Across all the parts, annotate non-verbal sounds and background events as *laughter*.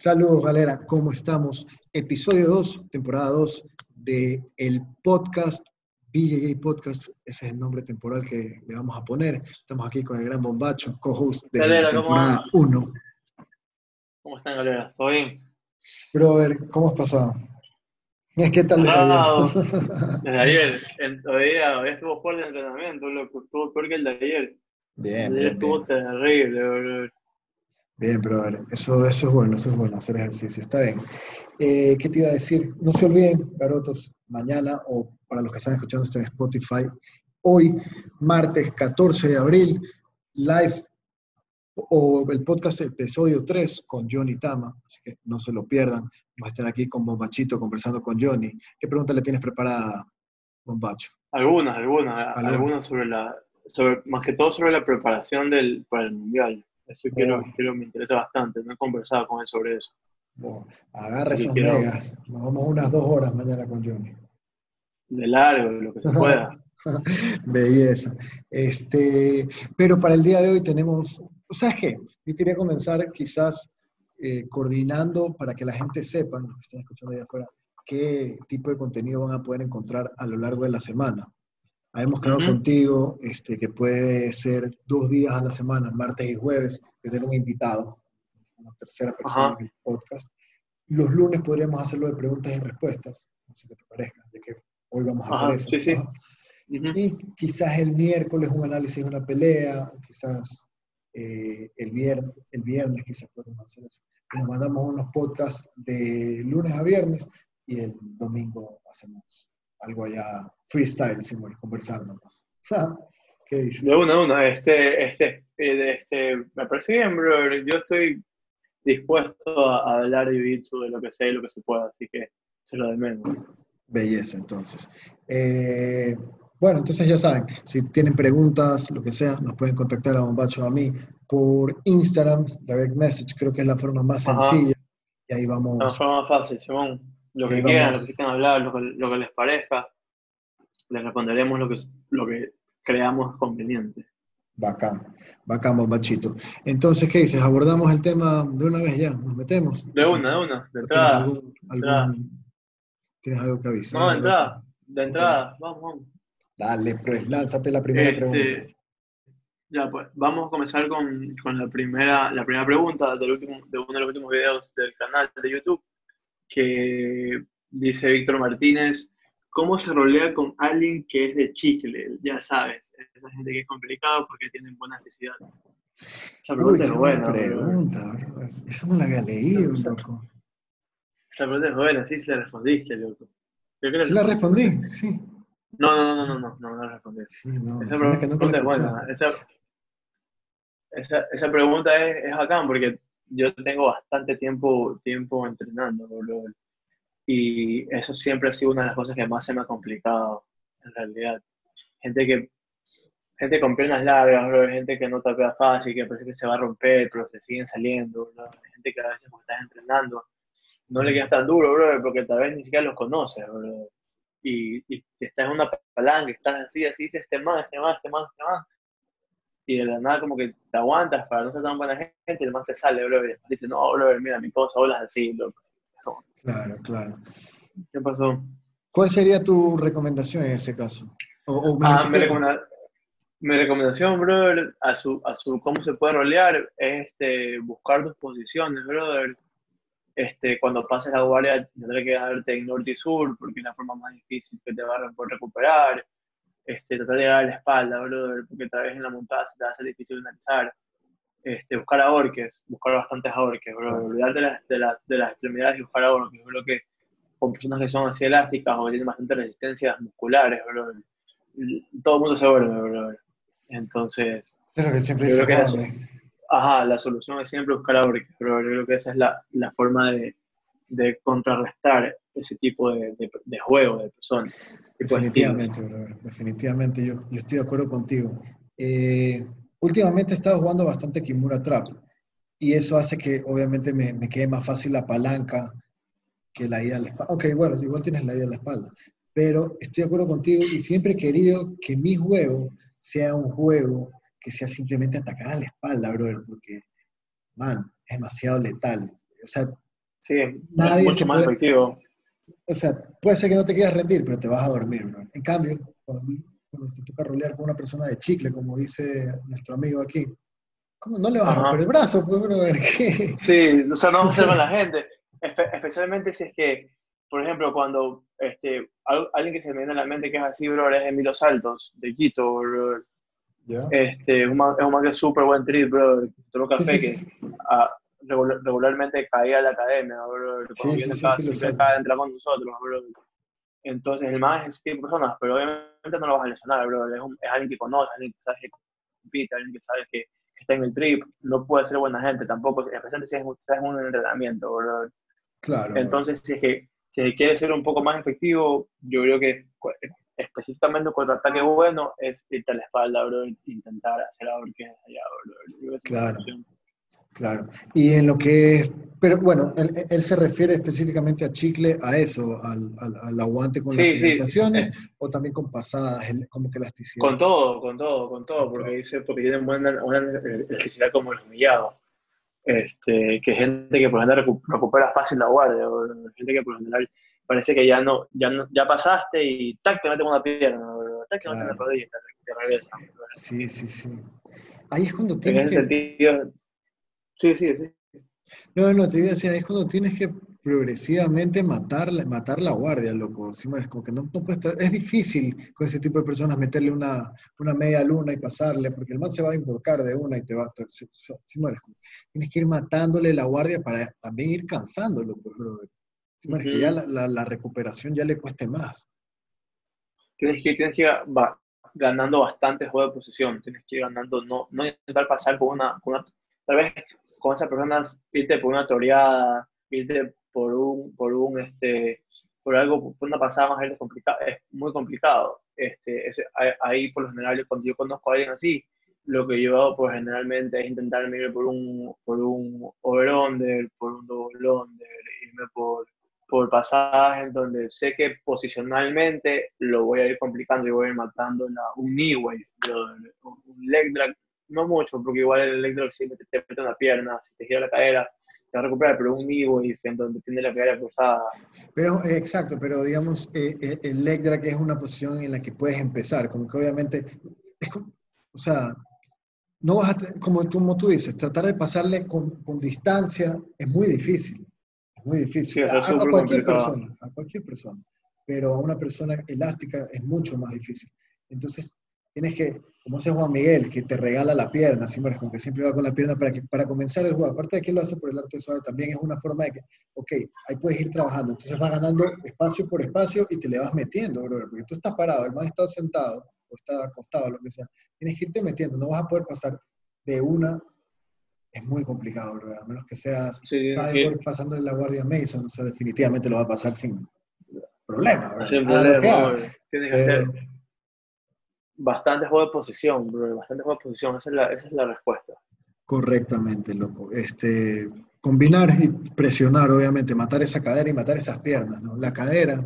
Saludos, galera, ¿cómo estamos? Episodio 2, temporada 2 de el podcast, BJJ Podcast, ese es el nombre temporal que le vamos a poner. Estamos aquí con el gran bombacho, co-host de la temporada 1. ¿Cómo están, galera? ¿Todo bien? Brother, ¿cómo has pasado? ¿Qué tal desde ayer? Desde *laughs* ayer, en, todavía, estuvo fuerte el entrenamiento, loco, estuvo peor que el de ayer. Bien, bien estuvo terrible, bro. Bien, brother, eso, eso es bueno, eso es bueno, hacer ejercicio, está bien. Eh, ¿Qué te iba a decir? No se olviden, garotos, mañana o para los que están escuchando esto en Spotify, hoy, martes 14 de abril, live o el podcast episodio 3 con Johnny Tama, así que no se lo pierdan. Vamos a estar aquí con Bombachito conversando con Johnny. ¿Qué pregunta le tienes preparada, Bombacho? Algunas, algunas, algunas, sobre la, sobre, más que todo sobre la preparación del, para el Mundial. Eso quiero, quiero, me interesa bastante, no he conversado con él sobre eso. Bueno, agarre esos megas, nos vamos unas dos horas mañana con Johnny. De largo, lo que se pueda. *laughs* Belleza. Este, pero para el día de hoy tenemos, ¿sabes qué? Yo quería comenzar quizás eh, coordinando para que la gente sepa, los que estén escuchando allá afuera, qué tipo de contenido van a poder encontrar a lo largo de la semana. Hemos quedado contigo este, que puede ser dos días a la semana, martes y jueves, tener un invitado, una tercera persona en el podcast. Los lunes podríamos hacerlo de preguntas y respuestas, no sé qué te parezca, de que hoy vamos a hacer eso. Sí, sí. Y quizás el miércoles un análisis de una pelea, o quizás eh, el, viernes, el viernes quizás podemos hacer eso. Nos mandamos unos podcasts de lunes a viernes y el domingo hacemos algo allá freestyle, sin conversar nomás. *laughs* ¿Qué dices? De una a una, este, este, eh, este, me parece bien, bro. Yo estoy dispuesto a, hablar de jiu de lo que sé y lo que se pueda, así que se lo de menos. Belleza, entonces. Eh, bueno, entonces ya saben, si tienen preguntas, lo que sea, nos pueden contactar a Bombacho a mí por Instagram, direct message, creo que es la forma más sencilla. Y ahí vamos. La forma más fácil, Simón. Lo que quieran, lo que quieran hablar, lo que, lo que les parezca les responderemos lo que, lo que creamos conveniente. Bacán, bacán, bombachito. Entonces, ¿qué dices? ¿Abordamos el tema de una vez ya? ¿Nos metemos? De una, de una, de entrada. ¿Tienes, algo que avisar? No, de entrada, de entrada, vamos, vamos. Dale, pues, lánzate la primera este, pregunta. Ya, pues, vamos a comenzar con, con, la, primera, la primera pregunta del último, de uno de los últimos videos del canal de YouTube, que dice Víctor Martínez, ¿Cómo se rolea con alguien que es de chicle? Ya sabes, esa gente que es complicada porque tienen buena necesidad. Esa pregunta es buena. pregunta, Eso no la había leído, loco. Esa pregunta es buena, sí se la respondiste, loco. ¿Sí la respondí? Sí. No, no, no, no, no, no, no la respondí. Sí, no, esa pregunta es buena. Esa, esa, esa, pregunta es, es bacán porque yo tengo bastante tiempo, tiempo entrenando. Y eso siempre ha sido una de las cosas que más se me ha complicado, en realidad. Gente que gente con piernas largas, bro, gente que no tapea fácil, que parece que se va a romper, pero se siguen saliendo, bro. gente que a veces cuando estás entrenando no le quedas tan duro, bro, porque tal vez ni siquiera los conoces, bro. Y, y estás en una palanca, estás así, así, dices, este más, este más, este más, este más. Y de la nada como que te aguantas para no ser tan buena gente, y el más te sale, bro, y dices, no, bro, mira, mi cosa, hablas así, loco. Claro, claro. ¿Qué pasó? ¿Cuál sería tu recomendación en ese caso? O, ah, mi, recomendación, brother, a su, a su cómo se puede rolear es este, buscar tus posiciones, brother. Este, cuando pases la guardia tendré que darte en norte y sur porque es la forma más difícil que te va a poder recuperar. Este, tratar de a la espalda, brother, porque tal vez en la montada se te va a ser difícil analizar este, buscar a orques, buscar bastantes orques, bro. Olvidar de, las, de, de las extremidades y buscar a orques. Creo que con personas que son así elásticas o que tienen bastante resistencias musculares, bro, todo el mundo se vuelve. Entonces, es que siempre creo que la, ajá, la solución es siempre buscar a orques, pero creo que esa es la, la forma de, de, contrarrestar ese tipo de, de, juego de personas. Definitivamente. Definitivamente, yo, yo estoy de acuerdo contigo. Eh, últimamente he estado jugando bastante Kimura Trap y eso hace que obviamente me, me quede más fácil la palanca que la ida a la espalda. Ok, bueno, igual tienes la ida a la espalda, pero estoy de acuerdo contigo y siempre he querido que mi juego sea un juego que sea simplemente atacar a la espalda, brother, porque, man, es demasiado letal. O sea, Sí, Nadie mucho más efectivo. O sea, puede ser que no te quieras rendir, pero te vas a dormir, bro. En cambio, cuando, te toca rolear con una persona de chicle, como dice nuestro amigo aquí, ¿cómo no le vas a romper el brazo, pues, bro? *laughs* Sí, o sea, no observa a la gente. especialmente si es que, por ejemplo, cuando este, alguien que se me viene a la mente que es así, bro, es Emilio Saltos, de Quito, bro. Este, es un man, que es súper buen trip, bro. Tomó café que regularmente caía a la academia, bro. Cuando viene acá, siempre acá entra con nosotros, bro. Entonces, el más es tipo personas, pero obviamente no lo vas a lesionar, bro. Es, es alguien que conoce, alguien que sabe que compite, alguien que sabe que está en el trip. No puede ser buena gente tampoco, especialmente si es, si es un entrenamiento, bro. Claro. Entonces, si es que si quiere ser un poco más efectivo, yo creo que específicamente contra ataque bueno es irte a la espalda, bro, intentar hacer a ver qué es allá, bro. Claro. Claro. Y en lo que pero bueno, él, se refiere específicamente a chicle, a eso, al, al, aguante con las finalizaciones, o también con pasadas, como que elasticidad. Con todo, con todo, con todo, porque dice, porque tienen buena, una elasticidad como el humillado. Este, que gente que por lo general recupera fácil la guardia, o gente que por lo general parece que ya no, ya no, ya pasaste y tac, te meten una pierna, tac, te meten la rodilla, te, regresa. Sí, sí, sí. Ahí es cuando tienes En ese sentido, sí, sí, sí. No, no, te iba a decir, ahí es cuando tienes que progresivamente matar, matar la guardia, loco. es como que no, no es difícil con ese tipo de personas meterle una, una, media luna y pasarle, porque el man se va a invocar de una y te va a... tienes que ir matándole la guardia para también ir cansándolo, pues, brother. que ya la, la, recuperación ya le cueste más. Tienes que, tienes que ir ganando bastante juego de posición, tienes que ir ganando, no, no intentar pasar con una, con una tal vez con esas personas irte por una toreada, irte por un, por un, este, por algo, por una pasada más es complicado, es muy complicado. Este, ahí por lo general, cuando yo conozco a alguien así, lo que yo hago pues generalmente es intentar irme por un, por un over-under, por un double-under, irme por, por pasadas en donde sé que posicionalmente lo voy a ir complicando y voy a ir matando un knee un leg drag, no mucho, porque igual el drag si te, te mete una pierna, si te gira la cadera, te va a recuperar, pero un y en donde tiene la cadera cruzada. Pero, eh, exacto, pero digamos, eh, eh, el leg drag es una posición en la que puedes empezar, como que obviamente, es como, o sea, no vas a, como, como tú dices, tratar de pasarle con, con distancia es muy difícil, es muy difícil, a, a, cualquier persona, a cualquier persona, pero a una persona elástica es mucho más difícil. Entonces, tienes que como hace Juan Miguel, que te regala la pierna, siempre, como que siempre va con la pierna para, que, para comenzar el juego. Aparte de que lo hace por el arte suave, también es una forma de que, ok, ahí puedes ir trabajando. Entonces vas ganando espacio por espacio y te le vas metiendo, bro, porque tú estás parado, el man está sentado o está acostado, lo que sea. Tienes que irte metiendo, no vas a poder pasar de una. Es muy complicado, a menos que seas sí, pasando en la guardia Mason, o sea, definitivamente lo va a pasar sin problema. Sin problema, tienes que hacer bastante juego de posición, bro, bastante juego de posición, esa es la, esa es la respuesta. Correctamente, loco. Este, combinar y presionar, obviamente, matar esa cadera y matar esas piernas, ¿no? La cadera,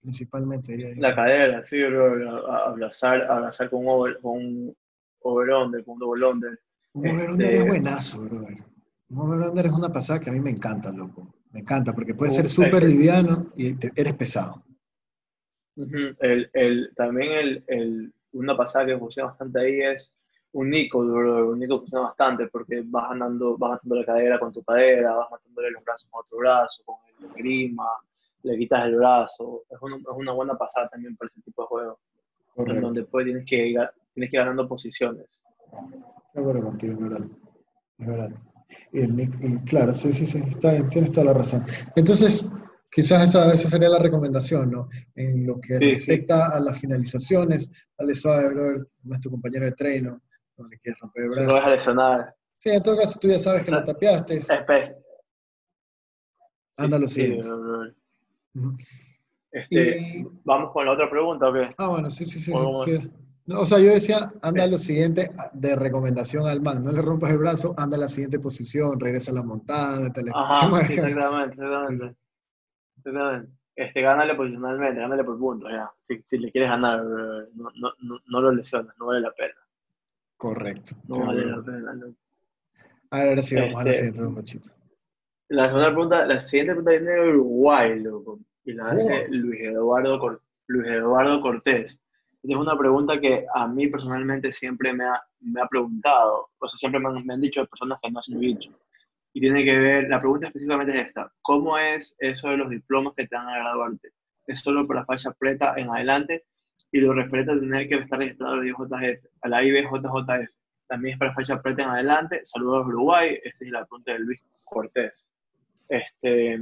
principalmente. La cadera, sí, bro, abrazar, abrazar con un, over, con un con un double-under. Un over-under este, es buenazo, bro. Un over-under es una pasada que a mí me encanta, loco. Me encanta, porque puede ser súper liviano y eres pesado el, el, también el, el, una pasada que funciona bastante ahí es un Nico, un Nico funciona bastante porque vas ganando, vas matando la cadera con tu cadera, vas matándole los brazos con otro brazo, con el grima, le quitas el brazo. Es, es una buena pasada también para ese tipo de juego. En donde después tienes que, ir, tienes que ir ganando posiciones. De acuerdo contigo, es verdad. Es verdad. Y, el, y claro, sí, sí, sí, está, tienes toda la razón. Entonces, Quizás esa, esa, sería la recomendación, ¿no? En lo que respecta a las finalizaciones, dale suave, brother, no es tu compañero de treino, no le quieres romper el brazo. no vas a lesionar. Sí, en todo caso tú ya sabes que lo tapiaste. Es Anda lo siguiente. Este, ¿Vamos con la otra pregunta o qué? Ah, bueno, sí, sí, sí. o sea, yo decía, anda lo siguiente de recomendación al man, no le rompas el brazo, anda a la siguiente posición, regresa a la montada, te Ajá, *laughs* exactamente, exactamente. Este, gánale posicionalmente, gánale por puntos, ya. Si, si, le quieres ganar, no, no, no, no, lo lesionas, no vale la pena. Correcto. No vale la pena. Ahora sí, vamos a la este, siguiente, Machito. La segunda pregunta, la siguiente pregunta viene de Uruguay, loco, y la hace Luis Eduardo, Luis Eduardo Cortés. Es una pregunta que a mí personalmente siempre me ha, me ha preguntado, o sea, siempre me han, me han dicho personas que no hacen dicho. Y tiene que ver, la pregunta específicamente es esta, ¿cómo es eso de los diplomas que te dan a graduarte? ¿Es solo para falla preta en adelante? Y lo referente a tener que estar registrado a la IBJJF, a la IBJJF. También es para falla preta en adelante. Saludos Uruguay, esta es la pregunta de Luis Cortés. Este,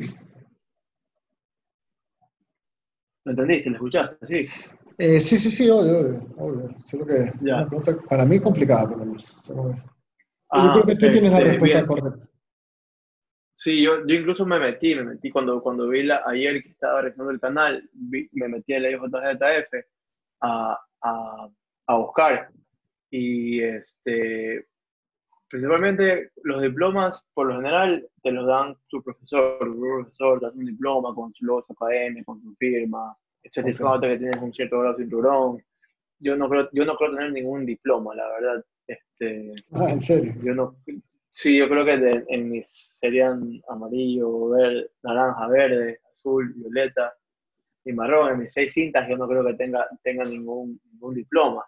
¿Lo entendiste? ¿Lo escuchaste? Sí. Eh, sí, sí, sí, obvio, obvio. Solo que una pregunta para mí complicada, por lo menos. yo ah, creo que tú tienes la este, respuesta correcta. Sí, yo, yo incluso me metí, me metí cuando, cuando vi la, ayer que estaba revisando el canal, me metí en la IJZF a, a, a buscar. Y este, principalmente los diplomas, por lo general, te los dan tu profesor. Tu profesor te da un diploma con su logo académico, con su firma, certificado que tienes un cierto grado de cinturón. Yo no creo, yo no creo tener ningún diploma, la verdad. Este, ah, ¿en serio? Yo no, sí, yo creo que en mis serían amarillo, verde, naranja, verde, azul, violeta y marrón. En mis seis cintas yo no creo que tenga, tenga ningún, ningún diploma.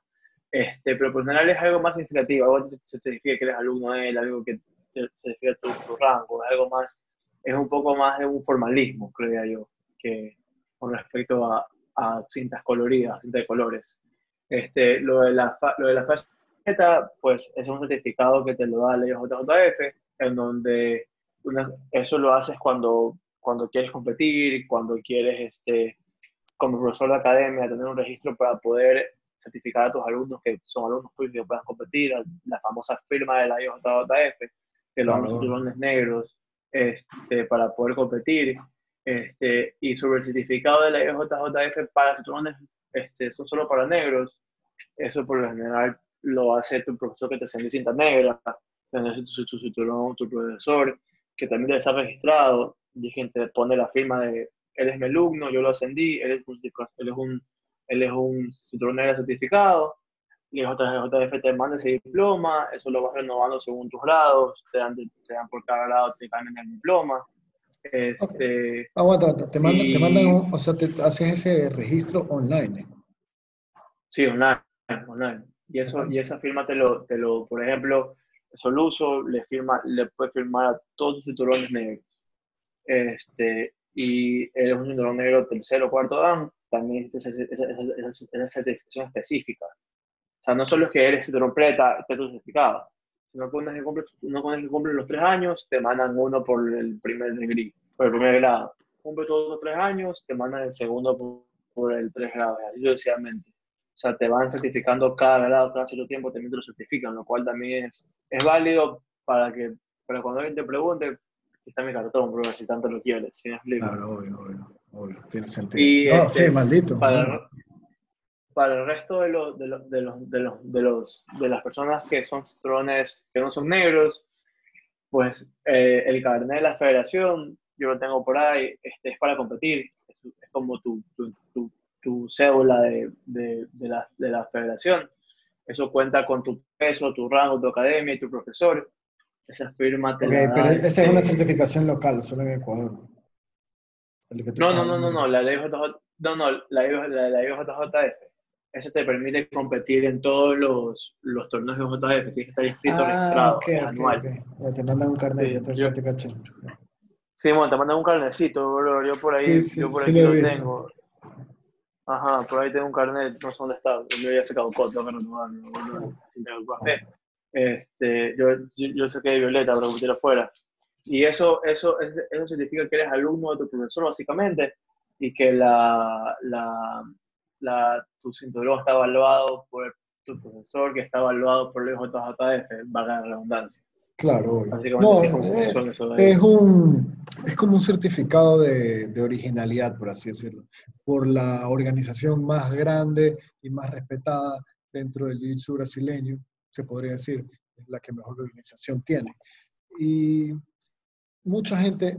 Este, pero general es algo más significativo, algo que se certifica que eres alumno de él, algo que se certifica tu, tu rango, algo más, es un poco más de un formalismo, creo yo, que, con respecto a, a cintas coloridas, cintas de colores. Este, lo de la, lo de la pues es un certificado que te lo da la JJF, en donde eso lo haces cuando, cuando quieres competir, cuando quieres, este, como profesor de academia, tener un registro para poder certificar a tus alumnos que son alumnos tuyos que puedan competir, la famosa firma de la IJJF, que lo dan los cinturones negros este, para poder competir. Este, y sobre el certificado de la IJJF para cinturones este, son solo para negros. Eso por lo general lo hace tu profesor que te enseñó cinta negra, su, su, cinturón, tu profesor, que también debe estar registrado, y quien te pone la firma de él es mi alumno, yo lo ascendí, él es, él es un, él es un cinturón negro certificado, y el JF te manda ese diploma, eso lo vas renovando según tus grados, te dan, te dan por cada grado, te cambian el diploma. Este, Aguanta, te, mandan, te mandan, o sea, te haces ese registro online. Sí, online, online. Y, eso, y esa firma te lo, te lo, por ejemplo, Soluso le, firma, le puede firmar a todos sus cinturones negros. Este, y es un cinturón negro tercero o cuarto dan, también esa, esa, esa, esa, certificación específica. O sea, no solo es que eres cinturón preta, esté tu certificado, sino que una vez que cumples, que cumples los tres años, te mandan uno por el primer degree, por el primer grado. Cumple todos los tres años, te mandan el segundo por, por el tres grado, así sucesivamente. O sea, te van certificando cada grado, cada cierto tiempo también te lo certifican, lo cual también es, es válido para que para cuando alguien te pregunte, está mi cartón, bro, si tanto lo quieres, si Claro, obvio, obvio, obvio, tiene sentido. Y, no, este, sí, maldito. Para, para el resto de los, de los, de los, de los, de los, de las personas que son drones que no son negros, pues eh, el carnet de la federación, yo lo tengo por ahí, este, es para competir, es, como tu, tu, tu, cédula de, de, de, la, de la federación. Eso cuenta con tu peso, tu rango, tu academia y tu profesor. Esa firma te okay, pero esa es una certificación local, solo en Ecuador. No, no, no, no, no, la IJJ, no, no, la, la, la. Eso te permite competir en todos los, los torneos de JF, tienes que estar inscrito, ah, registrado, okay, anual. Okay. Te mandan un carnet, sí, ya te, yo, te caché. Sí, bueno, te mandan un carnecito, bro. yo por ahí, sí, sí, yo por aquí lo, lo tengo. Ajá, por ahí tengo un carnet, no sé dónde está, yo ya se caducó, tengo que renovarlo, el café. Este, yo, yo, sé que hay Violeta, pero que afuera. Y eso, eso, eso significa que eres alumno de tu profesor, básicamente, y que la, la, la, tu cinturón está evaluado por tu profesor, que está evaluado por el JJF, valga la redundancia. Claro, no, es, es, un, es como un certificado de, de, originalidad, por así decirlo, por la organización más grande y más respetada dentro del jiu brasileño, se podría decir, es la que mejor organización tiene. Y mucha gente,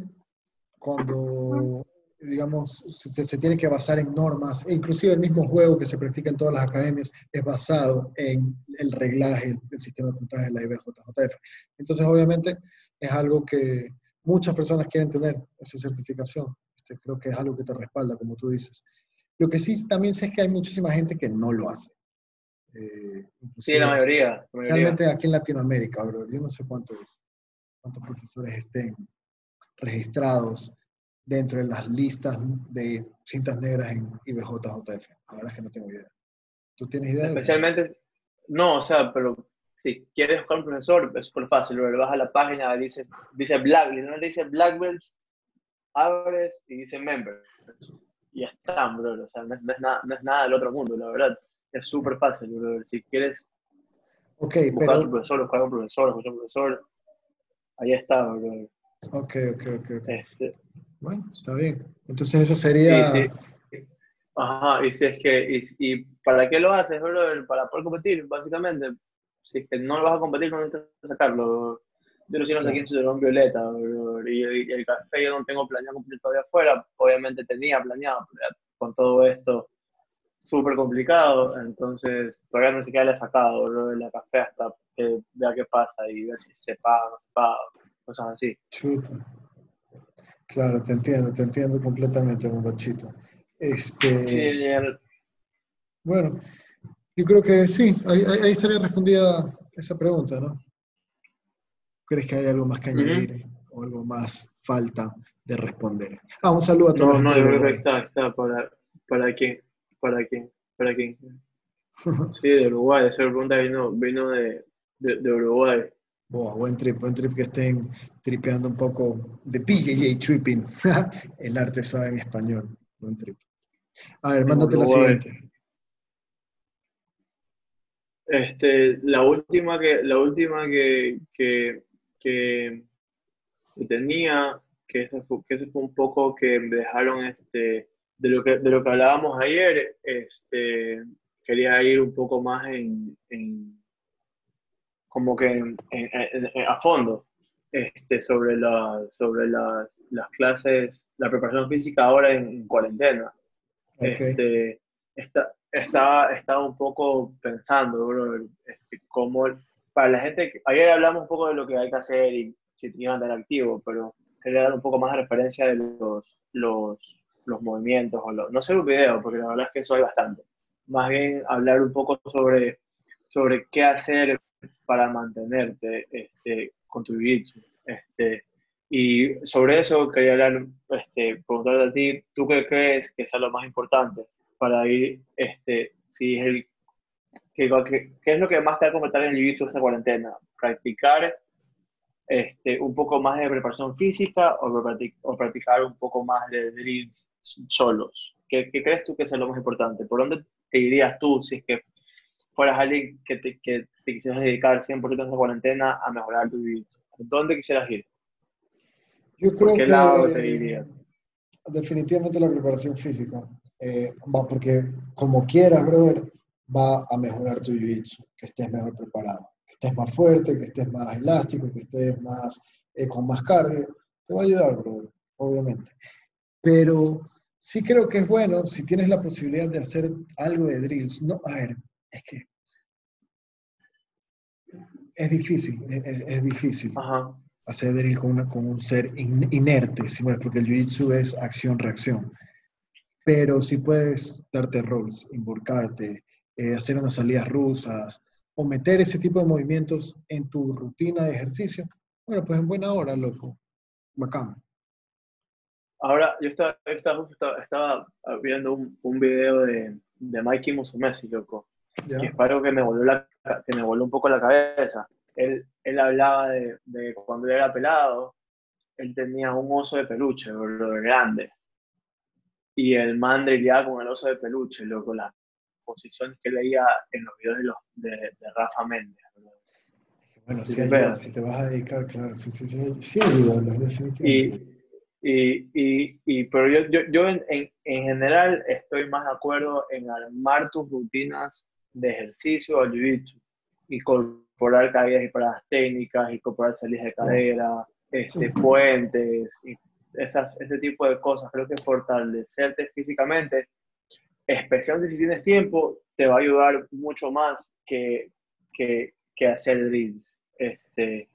cuando, digamos, se, tiene que basar en normas, e inclusive el mismo juego que se practica en todas las academias es basado en el reglaje, el, sistema de puntaje de la IBJJF. Entonces, obviamente, es algo que muchas personas quieren tener esa certificación. Este, creo que es algo que te respalda, como tú dices. Lo que sí también sé es que hay muchísima gente que no lo hace. Eh, sí, la mayoría, Especialmente aquí en Latinoamérica, bro. Yo no sé cuántos, cuántos profesores estén registrados dentro de las listas de cintas negras en IBJJF. La verdad es que no tengo idea. ¿Tú tienes idea? Especialmente, no, o sea, pero si quieres buscar un profesor, es súper fácil. Lo vas a la página, dice, dice Black, no dice Black abres y dice Members. Y ya está, bro. O sea, no es, nada, no es nada del otro mundo, la verdad. Es súper fácil, bro. Si quieres okay, buscar pero... a tu profesor, buscar a un profesor, buscar a un profesor, ahí está, bro. Ok, ok, ok. okay. Este, bueno, está bien. Entonces eso sería... Sí, sí. Ajá, y si es que, y, y, ¿para qué lo haces, bro? Para poder competir, básicamente. Si es que no lo vas a competir, no necesitas sacarlo. Yo lo siento aquí en Ciudadón Violeta, bro. Y, y, el café yo no tengo planeado cumplir todavía afuera. Obviamente tenía planeado, pero con todo esto súper complicado, entonces todavía no siquiera le he sacado, bro, la café hasta que vea qué pasa y ver si se paga o no se paga, cosas así. Chuta. Claro, te entiendo, te entiendo completamente, bombachito. Este, sí, Bueno, yo creo que sí, ahí, ahí, estaría respondida esa pregunta, ¿no? ¿Crees que hay algo más que añadir o algo más falta de responder? Ah, un saludo a todos. No, no, yo creo que está, está para, para quién, para quién, para quién. *laughs* Sí, de Uruguay, esa pregunta vino, vino de, de, de Uruguay buen trip, buen trip que estén tripeando un poco de PJJ Tripping, *laughs* el arte suave en español. Buen trip. A ver, mándate la siguiente. Este, la última que, la última que, que, que, tenía, que eso, fue, que fue un poco que me dejaron este, de lo que, de lo que hablábamos ayer, este, quería ir un poco más en como que a fondo este, sobre, la, sobre las, las, clases, la preparación física ahora en, cuarentena. Este, está, estaba, estaba un poco pensando, bro, este, cómo, para la gente, ayer hablamos un poco de lo que hay que hacer y si a estar activo, pero quería dar un poco más de referencia de los, los, los movimientos, o no sé un video, porque la verdad es que eso hay bastante. Más bien hablar un poco sobre, sobre qué hacer para mantenerte este, con tu Este, y sobre eso quería hablar, este, preguntarte a ti, ¿tú qué crees que es lo más importante para ir, este, si es el, qué, qué, es lo que más te va a completar en el jiu esta cuarentena? ¿Practicar este, un poco más de preparación física o, o practicar un poco más de drills solos? ¿Qué, ¿Qué, crees tú que es lo más importante? ¿Por dónde te irías tú si es que fueras alguien que te, que te quisieras dedicar 100% a esa cuarentena a mejorar tu vida? ¿Dónde quisieras ir? Yo creo ¿Por qué que lado te irías? Definitivamente la preparación física. Eh, va porque como quieras, brother, va a mejorar tu jiu que estés mejor preparado, que estés más fuerte, que estés más elástico, que estés más eh, con más cardio. Te va a ayudar, brother, obviamente. Pero sí creo que es bueno si tienes la posibilidad de hacer algo de drills. No, a ver, es que es difícil, es, difícil hacer drill con, con un ser inerte, porque el jiu-jitsu es acción-reacción. Pero si puedes darte rolls, involucrarte, eh, hacer unas salidas rusas o meter ese tipo de movimientos en tu rutina de ejercicio, bueno, pues en buena hora, loco. Bacán. Ahora, yo estaba, estaba, viendo un, un video de, de Mikey Musumesi, loco que es algo que me volvió, la, que me volvió un poco la cabeza. Él, él hablaba de, de, cuando él era pelado, él tenía un oso de peluche, lo grande. Y el man drillaba con el oso de peluche, con las posiciones que leía en los videos de, los, de, de Rafa Méndez. Bueno, si te vas a dedicar, claro, sí, sí, sí, sí ayuda, definitivamente. Y, y, y, y, pero yo, yo, yo en, en, en, general estoy más de acuerdo en armar tus rutinas de ejercicio al jiu-jitsu, incorporar caídas y paradas técnicas, incorporar salidas de cadera, este, puentes, y esas, ese tipo de cosas. Creo que fortalecerte físicamente, especialmente si tienes tiempo, te va a ayudar mucho más que, que, que hacer drills. Este,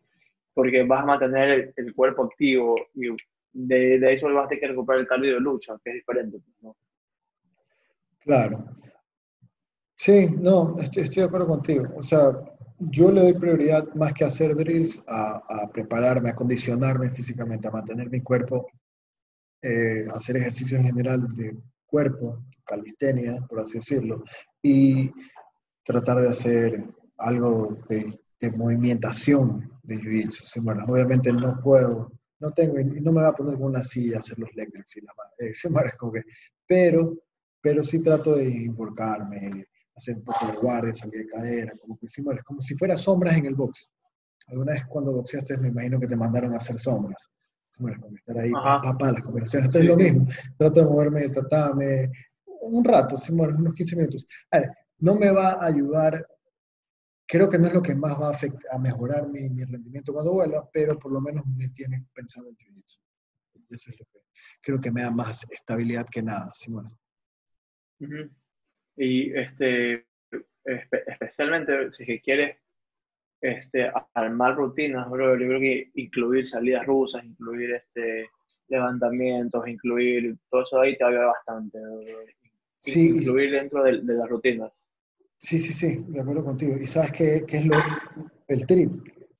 porque vas a mantener el, cuerpo activo y de, de, eso vas a tener que recuperar el cardio de lucha, que es diferente. Pues, ¿no? Claro. Sí, no, estoy, estoy, de acuerdo contigo. O sea, yo le doy prioridad más que hacer drills, a, a prepararme, a condicionarme físicamente, a mantener mi cuerpo, eh, hacer ejercicio en general de cuerpo, calistenia, por así decirlo, y tratar de hacer algo de, de movimentación de jiu-jitsu. Bueno, obviamente no puedo, no tengo, no me voy a poner con una silla a hacer los leg y la madre, *laughs* que, pero, pero sí trato de involucrarme, hacer un poco de guardia, salir de cadera, como que como si fuera sombras en el box. Alguna vez cuando boxeaste me imagino que te mandaron a hacer sombras. como estar ahí, papá, las combinaciones. Esto es lo mismo. Trato de moverme, tratarme un rato, unos 15 minutos. A ver, no me va a ayudar, creo que no es lo que más va a, afectar, a mejorar mi, mi, rendimiento cuando vuela, pero por lo menos me tiene pensando en Jiu-Jitsu. Eso es lo que creo que me da más estabilidad que nada, Simón. Y este, especialmente si quieres este, armar rutinas, bro, yo creo que incluir salidas rusas, incluir este, levantamientos, incluir todo eso ahí te ayuda bastante. Sí, incluir dentro de, de, las rutinas. Sí, sí, sí, de acuerdo contigo. Y sabes qué, qué es lo, el trip,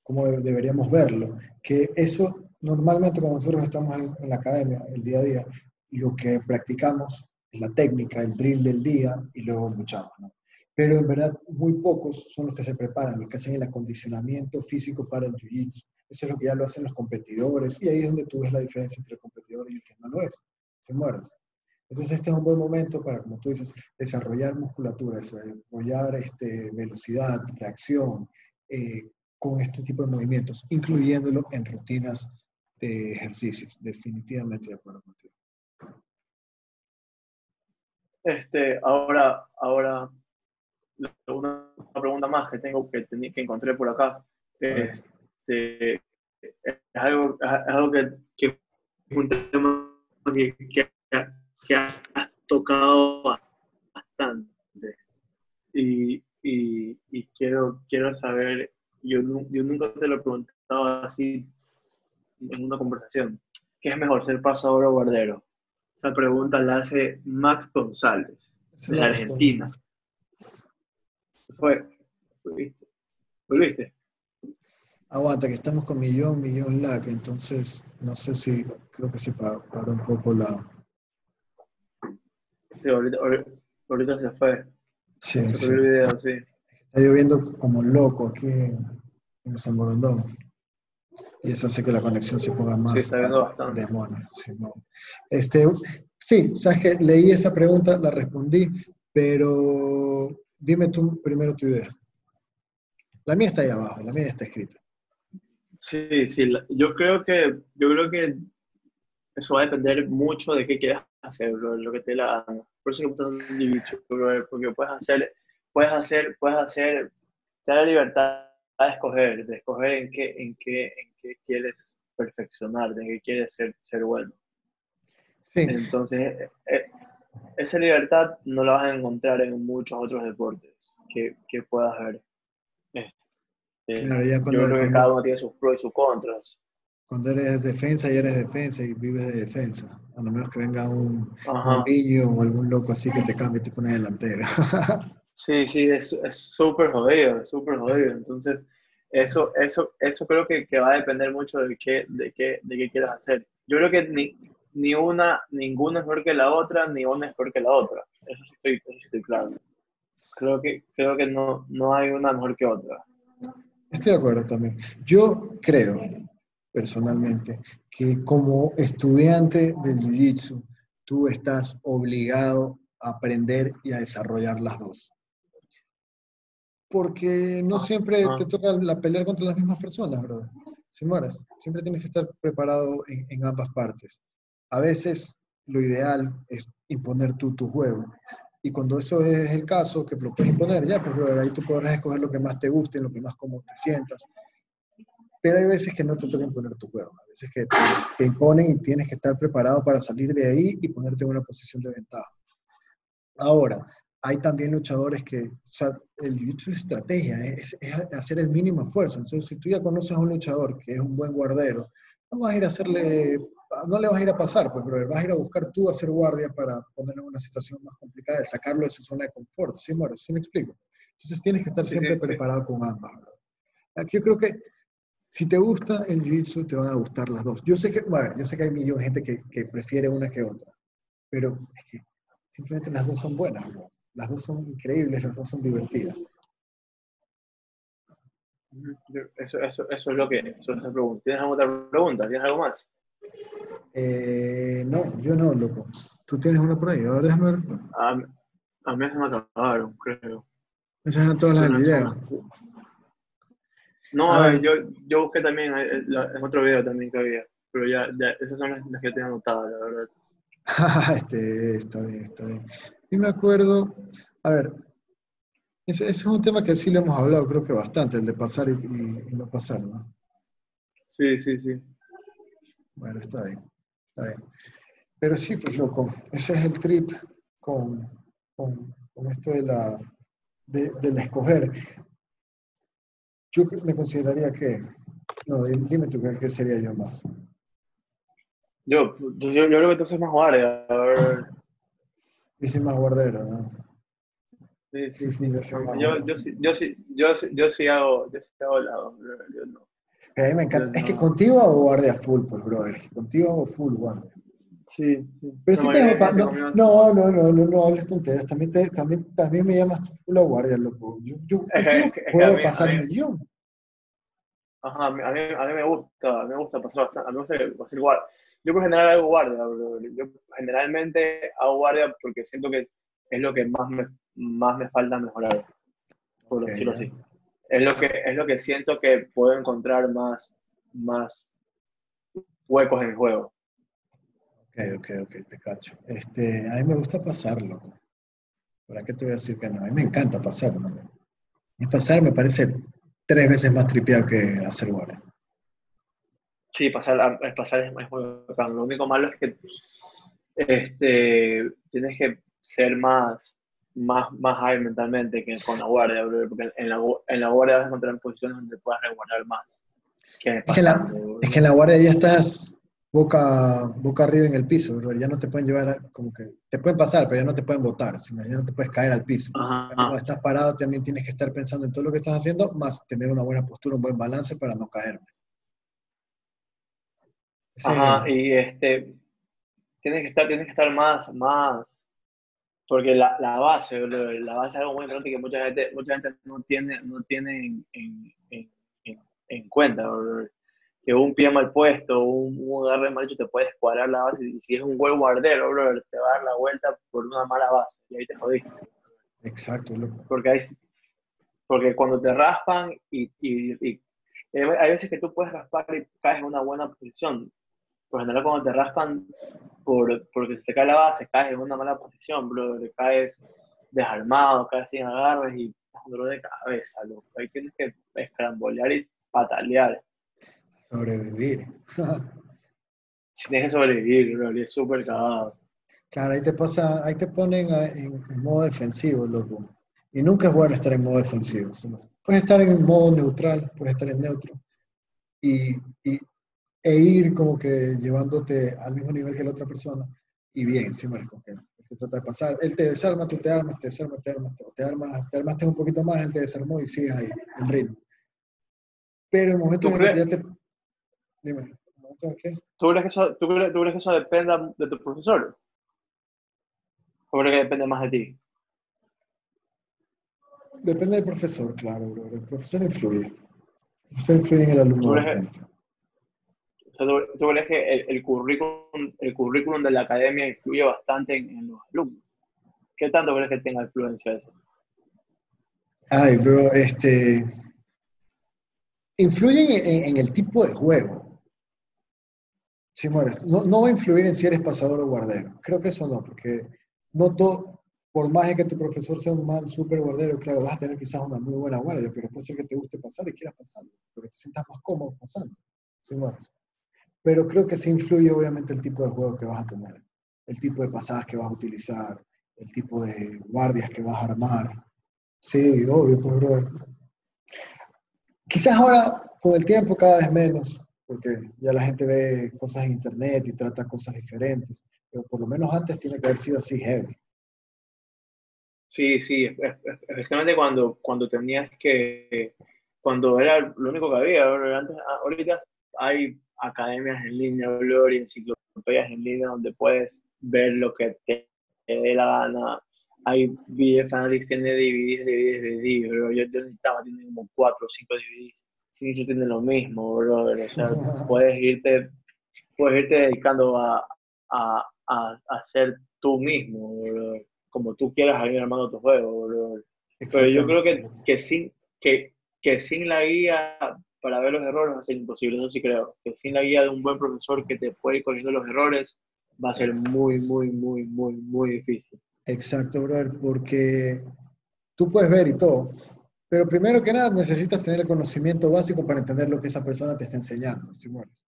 como deberíamos verlo, que eso normalmente cuando nosotros estamos en, en, la academia, el día a día, lo que practicamos es la técnica, el drill del día y luego luchamos, ¿no? Pero en verdad muy pocos son los que se preparan, los que hacen el acondicionamiento físico para el jiu-jitsu. Eso es lo que ya lo hacen los competidores y ahí es donde tú ves la diferencia entre el competidor y el que no lo es. Se mueres. Entonces este es un buen momento para, como tú dices, desarrollar musculatura, desarrollar este, velocidad, reacción, eh, con este tipo de movimientos, incluyéndolo en rutinas de ejercicios. Definitivamente de acuerdo contigo. Este, ahora, ahora, una pregunta más que tengo que, que encontré por acá. Este, es algo, es algo que, que, es un tema que, que, has tocado bastante. Y, y, y, quiero, quiero saber, yo, yo nunca te lo he preguntado así en una conversación, ¿qué es mejor, ser pasador o guardero? Esa pregunta la hace Max González, de Argentina. Fue. ¿Volviste? ¿Volviste? Aguanta, que estamos con millón, millón lag, entonces no sé si, creo que se paró, un poco la... Sí, ahorita, ahorita, se fue. Sí, se sí. El video, sí. Está lloviendo como loco aquí en San Borondón y eso hace que la conexión se ponga más sí, está bastante. Sí, este, sí, sabes que leí esa pregunta, la respondí, pero dime tú primero tu idea. La mía está ahí abajo, la mía está escrita. Sí, sí, yo creo que, yo creo que eso va a depender mucho de qué quieras hacer, lo que te la Por eso que me dicho, porque puedes hacer, puedes hacer, puedes hacer, te da la libertad de escoger, de escoger en qué, en qué, en qué quieres perfeccionar, en qué quieres ser, ser bueno. Sí. Entonces, eh, eh, esa libertad no la vas a encontrar en muchos otros deportes que, que puedas ver. Este, yo creo que cada uno tiene sus pros y sus contras. Cuando eres defensa y eres defensa y vives de defensa, a lo menos que venga un, un niño o algún loco así que te cambie y te pone delantera. *laughs* Sí, sí, es súper jodido, súper jodido. Entonces, eso, eso, eso creo que, que, va a depender mucho de qué, de qué, de qué quieras hacer. Yo creo que ni, ni una, ninguna es mejor que la otra, ni una es mejor que la otra. Eso sí estoy, eso estoy claro. Creo que, creo que no, no hay una mejor que otra. Estoy de acuerdo también. Yo creo, personalmente, que como estudiante del Jiu-Jitsu, tú estás obligado a aprender y a desarrollar las dos porque no siempre te toca la pelear contra las mismas personas, brother. Si mueres, siempre tienes que estar preparado en, ambas partes. A veces lo ideal es imponer tú tu juego. Y cuando eso es el caso, que lo puedes imponer, ya, pues brother, ahí tú podrás escoger lo que más te guste, lo que más cómodo te sientas. Pero hay veces que no te toca imponer tu juego. A veces que te, te imponen y tienes que estar preparado para salir de ahí y ponerte en una posición de ventaja. Ahora, hay también luchadores que, o sea, el jiu-jitsu es estrategia, es, hacer el mínimo esfuerzo. Entonces, si tú ya conoces a un luchador que es un buen guardero, no vas a ir a hacerle, no le vas a ir a pasar, pues, pero vas a ir a buscar tú a hacer guardia para ponerlo en una situación más complicada, sacarlo de su zona de confort. ¿Sí, Moro? ¿Sí me explico? Entonces tienes que estar siempre preparado con ambas. Aquí yo creo que si te gusta el jiu-jitsu, te van a gustar las dos. Yo sé que, bueno, yo sé que hay millones de gente que, que, prefiere una que otra, pero es que simplemente las dos son buenas. Las dos son increíbles, las dos son divertidas. Eso, eso, eso es lo que. Eso es la pregunta. ¿Tienes alguna otra pregunta? ¿Tienes algo más? Eh, no, yo no, loco. ¿Tú tienes una por ahí? A ver, déjame ver. A, a mí se me acabaron, creo. Esas eran todas las videos. No, a ver, yo, yo busqué también eh, en otro video también que había, pero ya, ya esas son las, que tengo anotadas, la verdad. *laughs* este, está bien, está bien. Y me acuerdo, a ver, ese, es un tema que sí le hemos hablado, creo que bastante, el de pasar y, no pasar, ¿no? Sí, sí, sí. Bueno, está bien, está bien. Pero sí, pues loco, ese es el trip con, con, esto de la, de, del escoger. Yo me consideraría que, no, dime tú qué sería yo más. Yo, yo, yo creo que tú sos más guardia. A ver. Y más guardero, ¿no? Sí, sí, sí. Yo, yo, sí, yo, sí, yo, sí, yo sí hago, yo sí hago lado, yo no. A mí me encanta. Es que contigo hago guardia full, pues, brother. Contigo hago full guardia. Sí. Pero no, si te no, no, no, no, no, no, hables tonteras. También, te, también, también me llamas full a guardia, loco. Yo, yo puedo pasar millón. Ajá, a mí, a mí me gusta, me gusta pasar bastante, a mí me gusta pasar guardia. Yo por general hago guardia, yo generalmente hago guardia porque siento que es lo que más me, más me falta mejorar, por decirlo así. Es lo, que, es lo que siento que puedo encontrar más, más huecos en el juego. Ok, ok, ok, te cacho. Este, a mí me gusta pasarlo. ¿Para qué te voy a decir que no? A mí me encanta pasarlo. Y pasar me parece tres veces más tripeado que hacer guardia. Sí, pasar, pasar es, muy bacán. Lo único malo es que este, tienes que ser más, más, más high mentalmente que con la guardia, porque en la, en la guardia vas a encontrar posiciones donde puedas resguardar más. Que es, que la, es, que en la guardia ya estás boca, boca arriba en el piso, ya no te pueden llevar, como que te pueden pasar, pero ya no te pueden botar, sino ya no te puedes caer al piso. Cuando estás parado también tienes que estar pensando en todo lo que estás haciendo, más tener una buena postura, un buen balance para no Ajá, y este, tienes que estar, tienes que estar más, más, porque la, la base, la base es algo muy importante que mucha gente, mucha gente no tiene, no tiene en, en, en, en cuenta, que un pie mal puesto, un, un agarre mal hecho te puede cuadrar la base, y si es un buen guardero, te va a dar la vuelta por una mala base, y ahí te jodiste. Exacto, loco. Porque, hay, porque cuando te raspan y, y, y hay veces que tú puedes raspar y caes en una buena posición, por general cuando te raspan por, porque se te cae la base, caes en una mala posición, bro, te caes desarmado, caes sin agarres y un dolor de cabeza, loco. Ahí tienes que escarambolear y patalear. Sobrevivir. tienes que sobrevivir, bro, y es súper cagado. Claro, ahí te pasa, ahí te ponen en, modo defensivo, loco. Y nunca es bueno estar en modo defensivo. Puedes estar en modo neutral, puedes estar en neutro. Y, y e ir como que llevándote al mismo nivel que la otra persona y bien, sí, Marco, que se trata de pasar. Él te desarma, tú te armas, te desarma, te armas, te armas, te armaste un poquito más, él te desarmó y sigues ahí, en ritmo. Pero el momento en que ya te... Dime. ¿Tú crees, que eso, tú, crees, ¿Tú crees que eso dependa de tu profesor? ¿O crees que depende más de ti? Depende del profesor, claro, bro. El profesor influye. El profesor influye en el alumno bastante. ¿Tú crees que el, currículum, el currículum de la academia influye bastante en, los alumnos? ¿Qué tanto crees que tenga influencia eso? Ay, bro, este. Influye en, el tipo de juego. Sí, no, va a influir en si eres pasador o guardero. Creo que eso no, porque no todo, por más que tu profesor sea un mal súper guardero, claro, vas a tener quizás una muy buena guardia, pero puede ser que te guste pasar y quieras pasar, porque te sientas más cómodo pasando. Sí, pero creo que sí influye obviamente el tipo de juego que vas a tener, el tipo de pasadas que vas a utilizar, el tipo de guardias que vas a armar. Sí, obvio, pues, brother. Quizás ahora, con el tiempo, cada vez menos, porque ya la gente ve cosas en internet y trata cosas diferentes, pero por lo menos antes tiene que haber sido así heavy. Sí, sí, especialmente cuando, cuando tenías que, cuando era lo único que había, antes, ah, ahorita hay academias en línea, y enciclopedias en línea donde puedes ver lo que te, dé la gana. Hay fanatics, tiene DVDs, DVDs, DVDs, bro. Yo, yo necesitaba, tiene como 4 o 5 DVDs. Eso tiene lo mismo, bro. O sea, *laughs* puedes irte, puedes irte dedicando a, a, a, a ser tú mismo, bro como tú quieras ir armando tu juego, bro. Pero yo creo que, que, sin, que, que sin la guía para ver los errores va a ser imposible, eso sí creo. Que sin la guía de un buen profesor que te puede ir corrigiendo los errores va a ser muy, muy, muy, muy, muy difícil. Exacto, brother, porque tú puedes ver y todo, pero primero que nada necesitas tener el conocimiento básico para entender lo que esa persona te está enseñando, si mueres.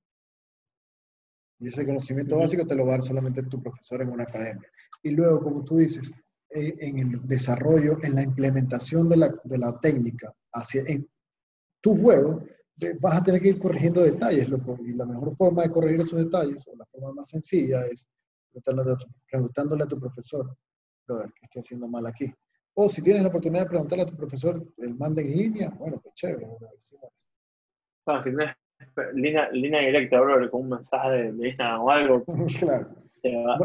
Y ese conocimiento básico te lo va a dar solamente tu profesor en una academia y luego, como tú dices, eh, en el desarrollo, en la implementación de la, de la técnica hacia, en tu juego, vas a tener que ir corrigiendo detalles, loco. Y la mejor forma de corregir esos detalles, o la forma más sencilla, es preguntándole a tu profesor, brother, ¿qué estoy haciendo mal aquí? O si tienes la oportunidad de preguntarle a tu profesor el manda en línea, bueno, pues chévere. Bueno, si tienes línea, línea directa, bro, con un mensaje de, de Instagram o algo, *laughs* claro. te, va,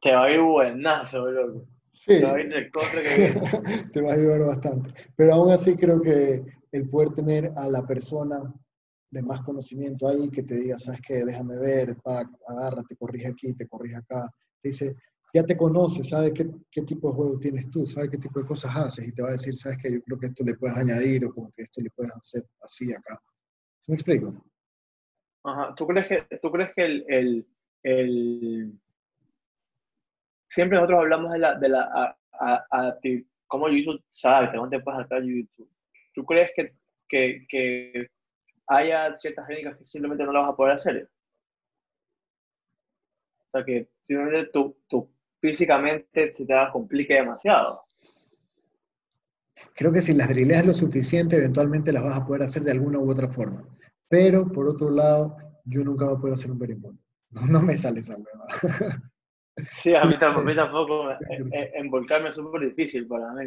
te va a ir buenazo, loco. Sí. Te va a ir contra que *laughs* Te va a ayudar bastante. Pero aún así creo que el poder tener a la persona de más conocimiento ahí que te diga, sabes qué, déjame ver, pa, agarra, te corrige aquí, te corrige acá. Te dice, ya te conoce, sabe qué, qué, tipo de juego tienes tú, sabe qué tipo de cosas haces y te va a decir, sabes qué, yo creo que esto le puedes añadir o como que esto le puedes hacer así acá. ¿Se me explico? Ajá. ¿Tú crees que, tú crees que el, el, el siempre nosotros hablamos de la, de la a, cómo YouTube sabe, te puedes acá YouTube. ¿Tú crees que, que, que, haya ciertas técnicas que simplemente no las vas a poder hacer? O sea, que simplemente tú, tú físicamente se te complique demasiado. Creo que si las drileas lo suficiente, eventualmente las vas a poder hacer de alguna u otra forma. Pero, por otro lado, yo nunca voy a poder hacer un berimbolo. No, no me sale esa hueva. Sí, a mí, tampoco. Envolcarme es súper difícil para mí.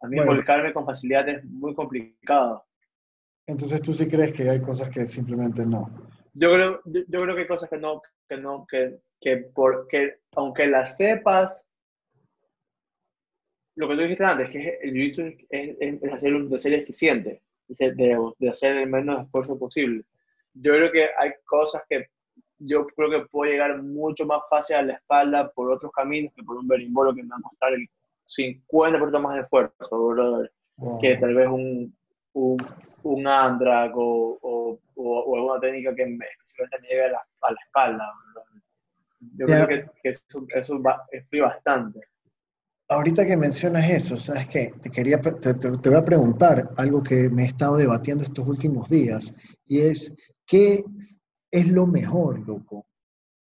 A mí envolcarme con facilidad es muy complicado. Entonces tú sí crees que hay cosas que simplemente no. Yo creo, yo, creo que hay cosas que no, que no, que, que porque aunque las sepas, lo que tú dijiste antes, que el jiu es, es, hacer un, de ser eficiente, de, de hacer el menos esfuerzo posible. Yo creo que hay cosas que yo creo que puedo llegar mucho más fácil a la espalda por otros caminos que por un berimbolo que me va a costar el 50% más de esfuerzo, brother, que tal vez un, un, un Andrak o, o, o, alguna técnica que me, me llegue a la, a la espalda. Yo creo que, que, eso, eso va, bastante. Ahorita que mencionas eso, ¿sabes qué? Te, quería, te, te, te voy a preguntar algo que me he estado debatiendo estos últimos días, y es, ¿qué es lo mejor, loco.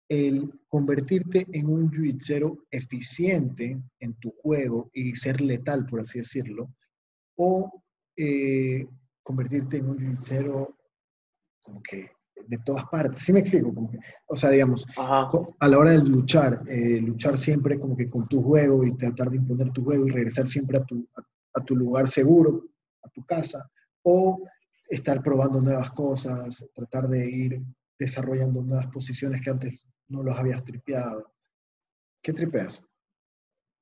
El convertirte en un jiu eficiente en tu juego y ser letal, por así decirlo, o eh, convertirte en un jiu como que de todas partes. ¿Sí me explico? Como que, o sea, digamos, a la hora de luchar, eh, luchar siempre como que con tu juego y tratar de imponer tu juego y regresar siempre a tu, a tu lugar seguro, a tu casa, o estar probando nuevas cosas, tratar de ir desarrollando nuevas posiciones que antes no los habías tripeado. ¿Qué tripeas?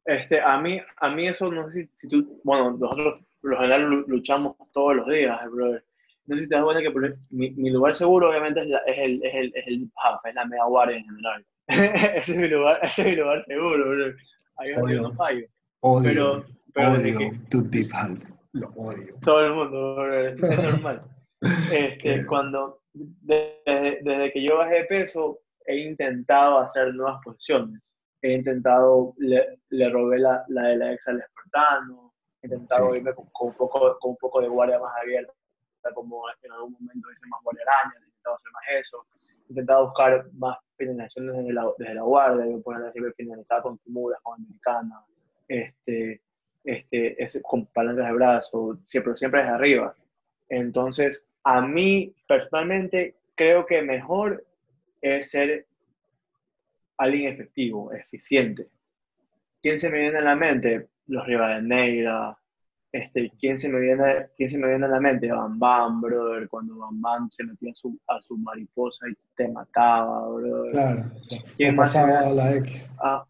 Este, a, mí, a mí eso, no sé si, tú, bueno, nosotros por lo general luchamos todos los días, brother. No sé si te das cuenta que mi, mi, lugar seguro obviamente es, es, el, es, el, es el es la media guardia en general. *laughs* ese, es mi lugar, ese es mi lugar seguro, brother. Ahí odio, no fallo. Odio, pero, pero odio que, tu deep half. Lo odio. Todo el mundo, brother. Es normal. *laughs* Este, cuando, desde, desde, que yo bajé de peso, he intentado hacer nuevas posiciones. He intentado, le, le robé la, la, de la ex al espartano, he intentado irme con, un poco, con un poco de guardia más abierta, como en algún momento hice más guardia araña, he intentado hacer más eso, he intentado buscar más finalizaciones desde la, desde la guardia, yo puedo siempre finalizar con Kimura, con Americana, este, este, es, con palancas de brazo, siempre, siempre desde arriba. Entonces, a mí personalmente creo que mejor es ser alguien efectivo, eficiente. ¿Quién se me viene a la mente? Los Negra, este, ¿quién, se me viene, ¿quién se me viene a la mente? Bam Bam, brother, cuando Bam Bam se metía a su, a su mariposa y te mataba, brother. Claro, ¿quién más pasaba la X? Ah,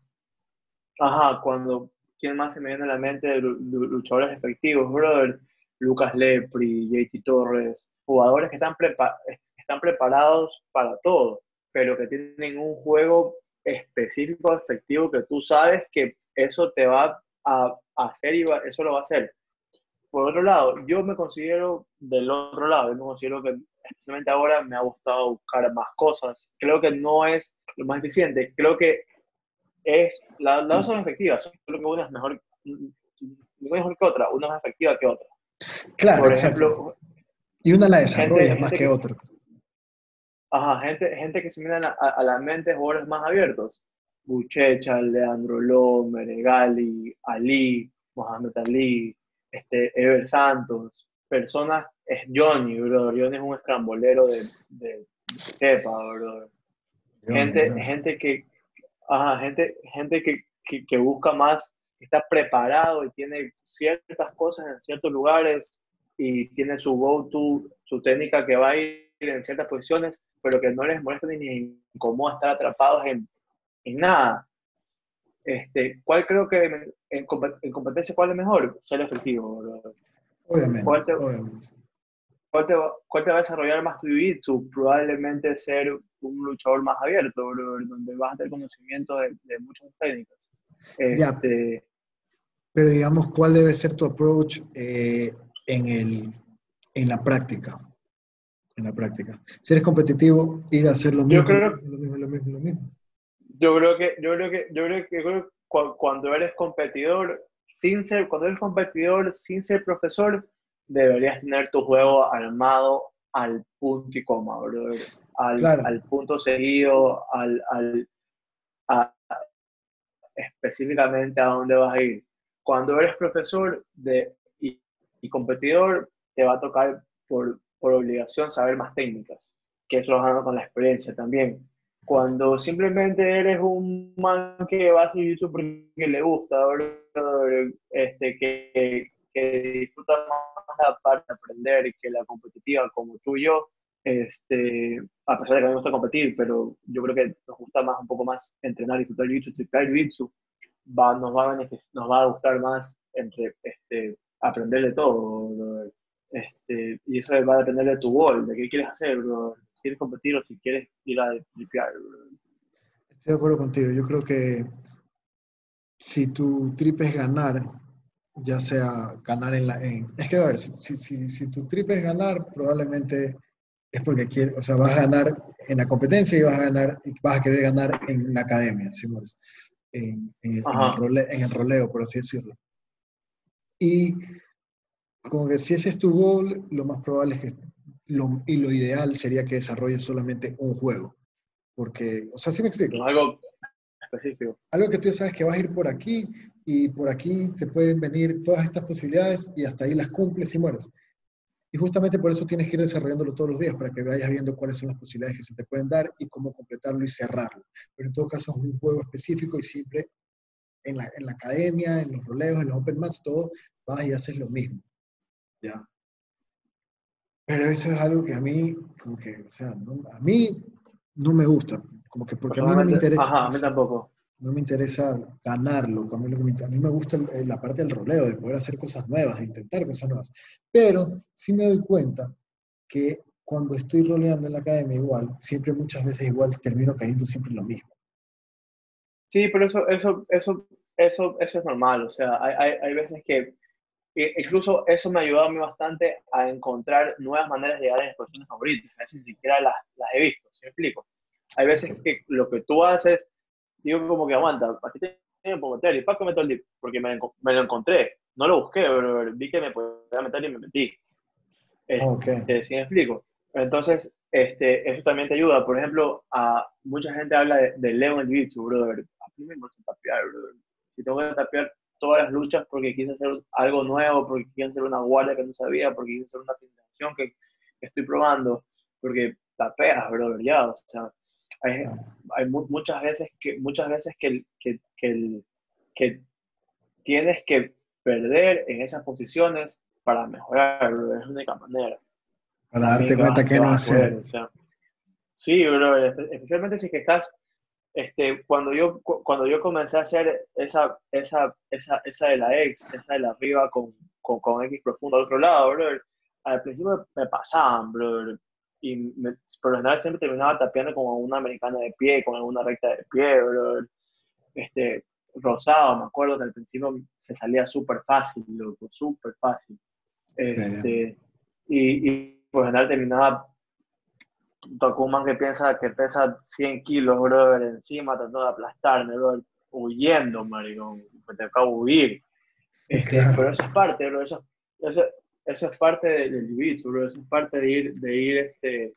ajá, cuando, ¿quién más se me viene a la mente de luchadores efectivos, brother? Lucas Lepri, JT Torres, jugadores que están, están preparados para todo, pero que tienen un juego específico, efectivo, que tú sabes que eso te va a hacer y eso lo va a hacer. Por otro lado, yo me considero del otro lado, yo me considero que especialmente ahora me ha gustado buscar más cosas. Creo que no es lo más eficiente, creo que es, las dos son efectivas, creo que una es mejor, mejor que otra, una es más efectiva que otra. Claro, por ejemplo. Y una la desarrolla más que, otra. Ajá, gente, gente que se mira a, la mente jugadores más abiertos. Buchecha, Leandro Lomer, Gali, Ali, Mohamed Ali, este, Ever Santos, personas, es Johnny, bro. Johnny es un escrambolero de, de, cepa, bro. Gente, gente que, ajá, gente, gente que, que, que busca más está preparado y tiene ciertas cosas en ciertos lugares y tiene su go-to, su técnica que va a ir en ciertas posiciones, pero que no les molesta ni les incomoda estar atrapados en, en nada. Este, ¿Cuál creo que en, competencia cuál es mejor? Ser efectivo. Obviamente. ¿Cuál te, ¿cuál te, va a desarrollar más tu jiu Probablemente ser un luchador más abierto, donde vas a tener conocimiento de, de muchas técnicas. Este, pero digamos, ¿cuál debe ser tu approach eh, en, el, en la práctica? En la práctica. Si eres competitivo, ir a hacer lo mismo. Yo creo, lo mismo, lo mismo, Yo creo que, yo creo que, yo creo que cuando eres competidor, sin ser, cuando eres competidor sin ser profesor, deberías tener tu juego armado al punto y coma, Al, al punto seguido, al, al específicamente a dónde vas a ir cuando eres profesor de, y, competidor, te va a tocar por, por, obligación saber más técnicas, que eso lo gano con la experiencia también. Cuando simplemente eres un man que va a seguir porque le gusta, este, que, que más la parte de aprender que la competitiva como tú y yo, este, a pesar de que a mí me gusta competir, pero yo creo que nos gusta más un poco más entrenar, disfrutar el jiu-jitsu, el jiu va, nos, va a nos va a gustar más entre, este, aprender de todo. Este, y eso va a depender de tu gol, de qué quieres hacer, si quieres competir o si quieres ir a tripear. Estoy de acuerdo contigo. Yo creo que si tu trip es ganar, ya sea ganar en la... En, es que a ver, si, si, si tu trip es ganar, probablemente es porque quieres, o sea, vas a ganar en la competencia y vas a ganar, vas a querer ganar en la academia, ¿sí? en, el, roleo, por así decirlo. Y como que si ese es tu gol, lo más probable es que, lo, y lo ideal sería que desarrolles solamente un juego. Porque, o sea, si me explico. Algo específico. Algo que tú sabes que vas a ir por aquí y por aquí te pueden venir todas estas posibilidades y hasta ahí las cumples y mueres. Y justamente por eso tienes que ir desarrollándolo todos los días, para que vayas viendo cuáles son las posibilidades que se te pueden dar y cómo completarlo y cerrarlo. Pero en todo caso es un juego específico y siempre en la, en la academia, en los roleos, en los open mats, todo, vas y haces lo mismo. ¿Ya? Pero eso es algo que a mí, como que, o sea, a mí no me gusta, como que porque a mí no me interesa. Ajá, a mí tampoco no me interesa ganarlo, a mí, me, gusta la parte del roleo, de poder hacer cosas nuevas, de intentar cosas nuevas. Pero sí me doy cuenta que cuando estoy roleando en la academia igual, siempre muchas veces igual termino cayendo siempre lo mismo. Sí, pero eso, eso, eso, eso, eso es normal, o sea, hay, hay, veces que incluso eso me ha ayudado a mí bastante a encontrar nuevas maneras de llegar a mis posiciones favoritas, a veces ni siquiera las, las he visto, ¿sí me explico? Hay veces que lo que tú haces digo como que aguanta, aquí que meter Paco meto el dip, porque me, me, lo encontré, no lo busqué, pero vi que me podía meter y me metí. Este, okay. ¿Sí me explico? Entonces, este, eso también te ayuda. Por ejemplo, a mucha gente habla de, de Leo en el bicho, brother. A mí me gusta tapear, brother. Si tengo que tapear todas las luchas porque quise hacer algo nuevo, porque quise hacer una guardia que no sabía, porque quise hacer una finalización que, estoy probando, porque tapeas, brother, ya, o sea, hay, hay muchas veces que, muchas veces que, que, que, que tienes que perder en esas posiciones para mejorar, es la única manera. Para darte cuenta que, no hacer. sí, bro, especialmente si que estás, este, cuando yo, cuando yo comencé a hacer esa, esa, esa, esa de la X, esa de la arriba con, con, con X profundo al otro lado, al principio me pasaban, y me, por lo general siempre terminaba tapeando como una americana de pie, con alguna recta de pie. Este, rosado, me acuerdo que al principio se salía súper fácil, loco, súper fácil. Este, y, y por general terminaba tocó un man que piensa que pesa 100 kilos, brother, encima tratando de aplastarme, brother, huyendo, maricón, me te acabo de huir. Este, pero eso es parte, bro, eso, eso, eso es parte del jiu bro, eso es parte de ir, de ir, este,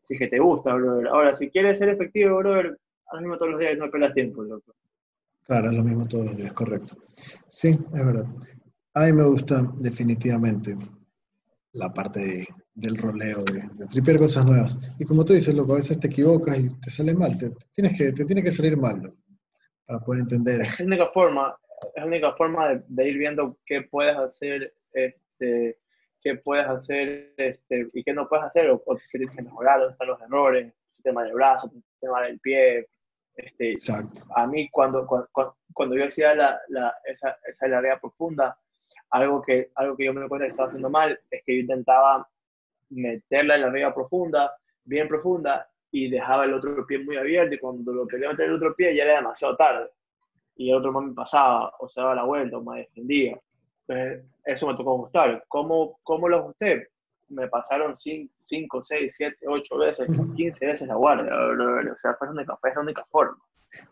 si es que te gusta, brother. Ahora, si quieres ser efectivo, brother, lo mismo todos los días no pierdas tiempo, loco. Claro, es lo mismo todos los días, correcto. Sí, es verdad. A mí me gusta definitivamente la parte del roleo, de, de, tripear cosas nuevas. Y como tú dices, loco, a veces te equivocas y te sale mal, te, tienes que, te tiene que salir mal para poder entender. Es la única forma, es la única forma de, ir viendo qué puedes hacer, este, qué puedes hacer este, y qué no puedes hacer, o, qué tienes que mejorar, dónde están los errores, el sistema del brazo, el sistema del pie. Este, Exacto. A mí, cuando, cuando, cuando yo hacía la, la, esa, esa área profunda, algo que, algo que yo me di cuenta que estaba haciendo mal es que yo intentaba meterla en la riga profunda, bien profunda, y dejaba el otro pie muy abierto, y cuando lo quería meter el otro pie ya era demasiado tarde. Y el otro me pasaba, o se daba la vuelta, o me defendía. Entonces, eso me tocó ajustar. ¿Cómo, cómo lo ajusté? Me pasaron 5, 6, 7, 8 veces, 15 veces la guardia. O sea, fue la única, fue la única forma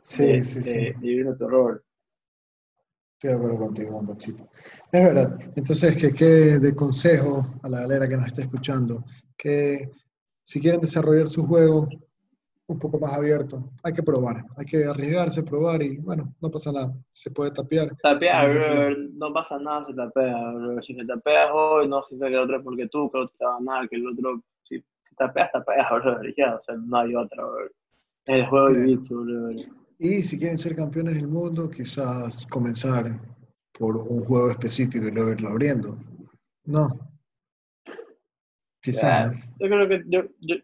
sí, de, sí, sí. de vivir nuestro error. Estoy de acuerdo contigo, Bachito. Es verdad. Entonces, que quede de consejo a la galera que nos está escuchando, que si quieren desarrollar su juego un poco más abierto, hay que probar, hay que arriesgarse, probar y bueno, no pasa nada, se puede tapear. Tapear, no pasa nada, se tapea, bro. Si se tapeas hoy, no significa que el otro es porque tú, que el otro te va mal, que el otro, si, si tapeas, tapeas, bro, ya, o sea, no hay otra, bro. El juego de bicho, bro. Y si quieren ser campeones del mundo, quizás comenzar por un juego específico y luego irlo abriendo. No. Quizás. Yo creo que yo, yo,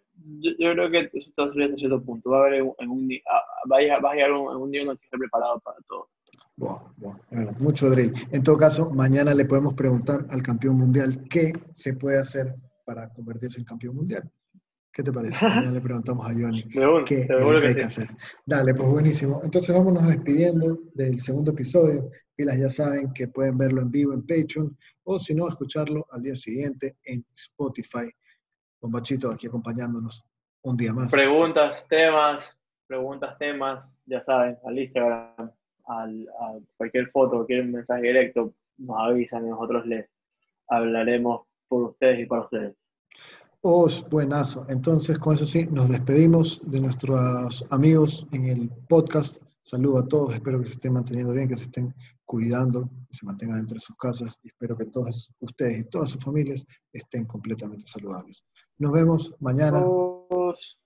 yo, creo que eso está subiendo a cierto punto. Va a haber en un día, ah, va a, llegar un, un día uno que esté preparado para todo. Bueno, bueno, mucho drill. En todo caso, mañana le podemos preguntar al campeón mundial qué se puede hacer para convertirse en campeón mundial. ¿Qué te parece? *laughs* Ya le preguntamos a Johnny qué, hay que hacer. Dale, pues buenísimo. Entonces vámonos despidiendo del segundo episodio. Pilas ya saben que pueden verlo en vivo en Patreon o si no, escucharlo al día siguiente en Spotify. Con Bachito aquí acompañándonos un día más. Preguntas, temas, preguntas, temas, ya saben, al Instagram, al, a cualquier foto, cualquier mensaje directo, nos avisan y nosotros les hablaremos por ustedes y para ustedes. Os buenazo. Entonces, con eso sí, nos despedimos de nuestros amigos en el podcast. Saludo a todos, espero que se estén manteniendo bien, que se estén cuidando, que se mantengan entre sus casas y espero que todos ustedes y todas sus familias estén completamente saludables. Nos vemos mañana. Os.